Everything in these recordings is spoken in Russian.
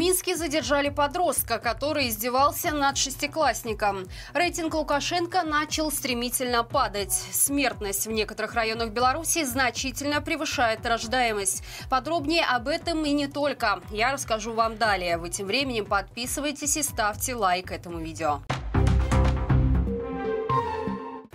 Минске задержали подростка, который издевался над шестиклассником. Рейтинг Лукашенко начал стремительно падать. Смертность в некоторых районах Беларуси значительно превышает рождаемость. Подробнее об этом и не только. Я расскажу вам далее. Вы тем временем подписывайтесь и ставьте лайк этому видео.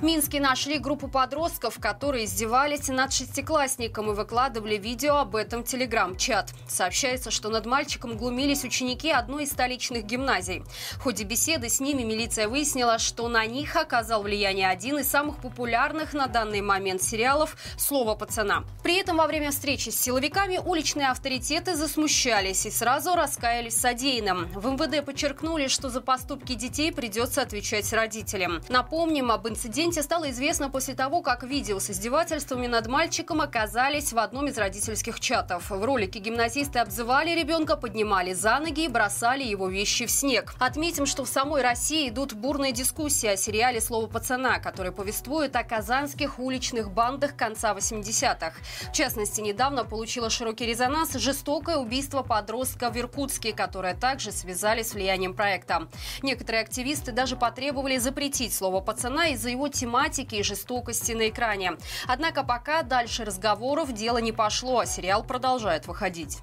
Минске нашли группу подростков, которые издевались над шестиклассником и выкладывали видео об этом телеграм-чат. Сообщается, что над мальчиком глумились ученики одной из столичных гимназий. В ходе беседы с ними милиция выяснила, что на них оказал влияние один из самых популярных на данный момент сериалов «Слово пацана». При этом во время встречи с силовиками уличные авторитеты засмущались и сразу раскаялись в содеянном. В МВД подчеркнули, что за поступки детей придется отвечать родителям. Напомним, об инциденте инциденте стало известно после того, как видео с издевательствами над мальчиком оказались в одном из родительских чатов. В ролике гимназисты обзывали ребенка, поднимали за ноги и бросали его вещи в снег. Отметим, что в самой России идут бурные дискуссии о сериале «Слово пацана», который повествует о казанских уличных бандах конца 80-х. В частности, недавно получило широкий резонанс жестокое убийство подростка в Иркутске, которое также связали с влиянием проекта. Некоторые активисты даже потребовали запретить слово «пацана» из-за его тематики и жестокости на экране. Однако пока дальше разговоров дело не пошло, а сериал продолжает выходить.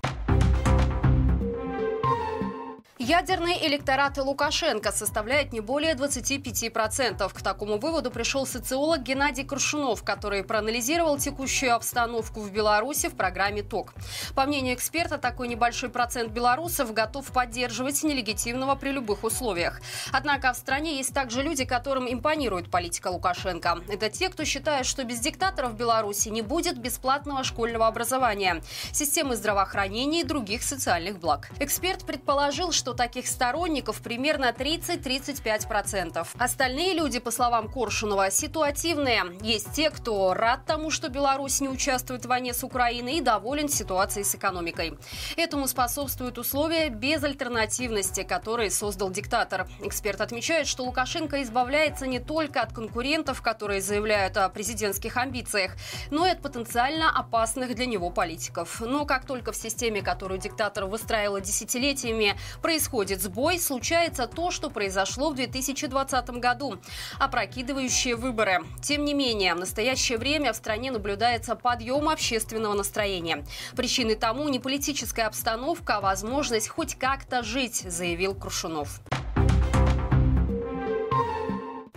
Ядерный электорат Лукашенко составляет не более 25%. К такому выводу пришел социолог Геннадий Крушунов, который проанализировал текущую обстановку в Беларуси в программе ТОК. По мнению эксперта, такой небольшой процент белорусов готов поддерживать нелегитимного при любых условиях. Однако в стране есть также люди, которым импонирует политика Лукашенко. Это те, кто считает, что без диктаторов в Беларуси не будет бесплатного школьного образования, системы здравоохранения и других социальных благ. Эксперт предположил, что что таких сторонников примерно 30-35%. Остальные люди, по словам Коршунова, ситуативные. Есть те, кто рад тому, что Беларусь не участвует в войне с Украиной и доволен ситуацией с экономикой. Этому способствуют условия безальтернативности, которые создал диктатор. Эксперт отмечает, что Лукашенко избавляется не только от конкурентов, которые заявляют о президентских амбициях, но и от потенциально опасных для него политиков. Но как только в системе, которую диктатор выстраивал десятилетиями, происходит происходит сбой, случается то, что произошло в 2020 году – опрокидывающие выборы. Тем не менее, в настоящее время в стране наблюдается подъем общественного настроения. Причиной тому не политическая обстановка, а возможность хоть как-то жить, заявил Крушунов.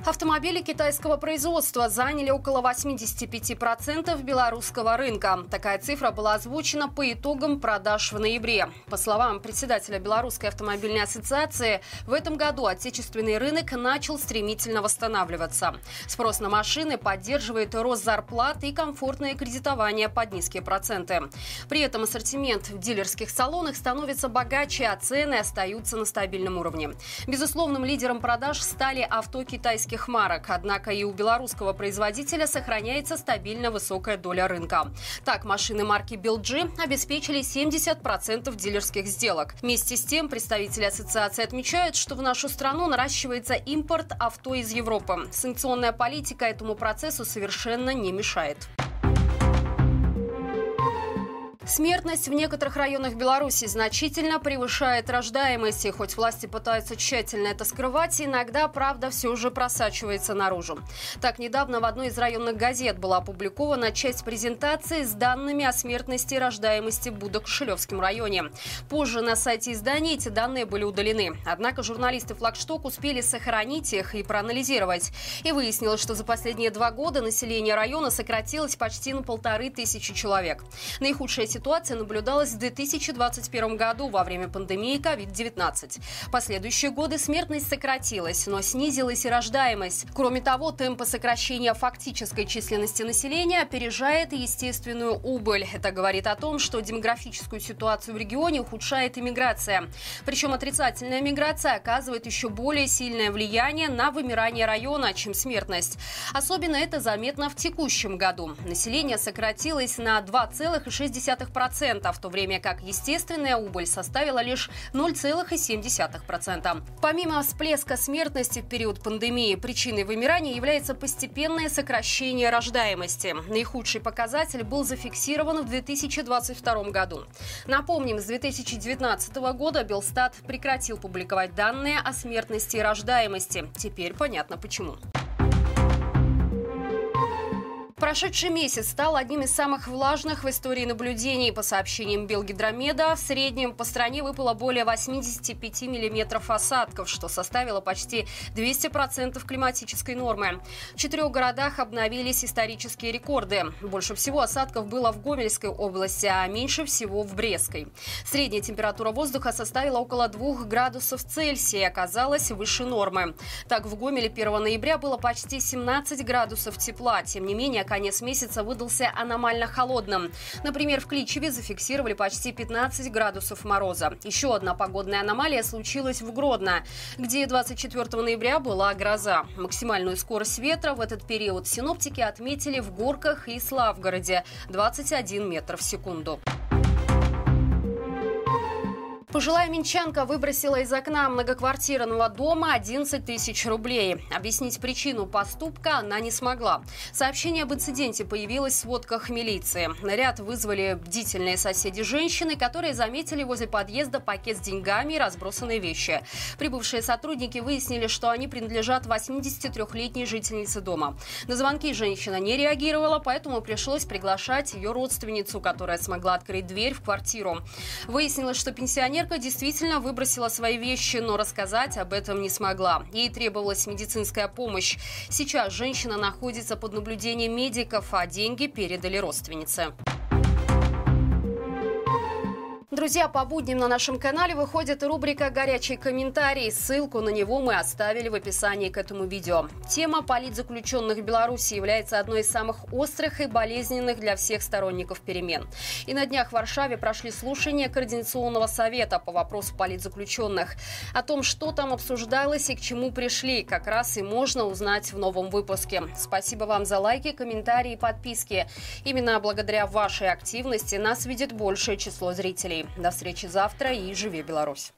Автомобили китайского производства заняли около 85% белорусского рынка. Такая цифра была озвучена по итогам продаж в ноябре. По словам председателя Белорусской автомобильной ассоциации, в этом году отечественный рынок начал стремительно восстанавливаться. Спрос на машины поддерживает рост зарплат и комфортное кредитование под низкие проценты. При этом ассортимент в дилерских салонах становится богаче, а цены остаются на стабильном уровне. Безусловным лидером продаж стали авто китайских российских марок. Однако и у белорусского производителя сохраняется стабильно высокая доля рынка. Так, машины марки BLG обеспечили 70% дилерских сделок. Вместе с тем, представители ассоциации отмечают, что в нашу страну наращивается импорт авто из Европы. Санкционная политика этому процессу совершенно не мешает. Смертность в некоторых районах Беларуси значительно превышает рождаемость. И хоть власти пытаются тщательно это скрывать, иногда правда все же просачивается наружу. Так, недавно в одной из районных газет была опубликована часть презентации с данными о смертности и рождаемости в Будокошелевском районе. Позже на сайте издания эти данные были удалены. Однако журналисты «Флагшток» успели сохранить их и проанализировать. И выяснилось, что за последние два года население района сократилось почти на полторы тысячи человек. Наихудшая ситуация наблюдалась в 2021 году во время пандемии COVID-19. Последующие годы смертность сократилась, но снизилась и рождаемость. Кроме того, темпы сокращения фактической численности населения опережает естественную убыль. Это говорит о том, что демографическую ситуацию в регионе ухудшает иммиграция. Причем отрицательная миграция оказывает еще более сильное влияние на вымирание района, чем смертность. Особенно это заметно в текущем году. Население сократилось на 2,6 0,2%, в то время как естественная убыль составила лишь 0,7%. Помимо всплеска смертности в период пандемии, причиной вымирания является постепенное сокращение рождаемости. Наихудший показатель был зафиксирован в 2022 году. Напомним, с 2019 года Белстат прекратил публиковать данные о смертности и рождаемости. Теперь понятно почему. Прошедший месяц стал одним из самых влажных в истории наблюдений. По сообщениям Белгидромеда, в среднем по стране выпало более 85 миллиметров осадков, что составило почти 200% климатической нормы. В четырех городах обновились исторические рекорды. Больше всего осадков было в Гомельской области, а меньше всего в Брестской. Средняя температура воздуха составила около 2 градусов Цельсия и оказалась выше нормы. Так, в Гомеле 1 ноября было почти 17 градусов тепла. Тем не менее, конец месяца выдался аномально холодным. Например, в Кличеве зафиксировали почти 15 градусов мороза. Еще одна погодная аномалия случилась в Гродно, где 24 ноября была гроза. Максимальную скорость ветра в этот период синоптики отметили в Горках и Славгороде – 21 метр в секунду. Пожилая минчанка выбросила из окна многоквартирного дома 11 тысяч рублей. Объяснить причину поступка она не смогла. Сообщение об инциденте появилось в сводках милиции. Наряд вызвали бдительные соседи женщины, которые заметили возле подъезда пакет с деньгами и разбросанные вещи. Прибывшие сотрудники выяснили, что они принадлежат 83-летней жительнице дома. На звонки женщина не реагировала, поэтому пришлось приглашать ее родственницу, которая смогла открыть дверь в квартиру. Выяснилось, что пенсионер Пенсионерка действительно выбросила свои вещи, но рассказать об этом не смогла. Ей требовалась медицинская помощь. Сейчас женщина находится под наблюдением медиков, а деньги передали родственнице. Друзья, по будням на нашем канале выходит рубрика «Горячий комментарий». Ссылку на него мы оставили в описании к этому видео. Тема политзаключенных в Беларуси является одной из самых острых и болезненных для всех сторонников перемен. И на днях в Варшаве прошли слушания Координационного совета по вопросу политзаключенных. О том, что там обсуждалось и к чему пришли, как раз и можно узнать в новом выпуске. Спасибо вам за лайки, комментарии и подписки. Именно благодаря вашей активности нас видит большее число зрителей. До встречи завтра и живи Беларусь!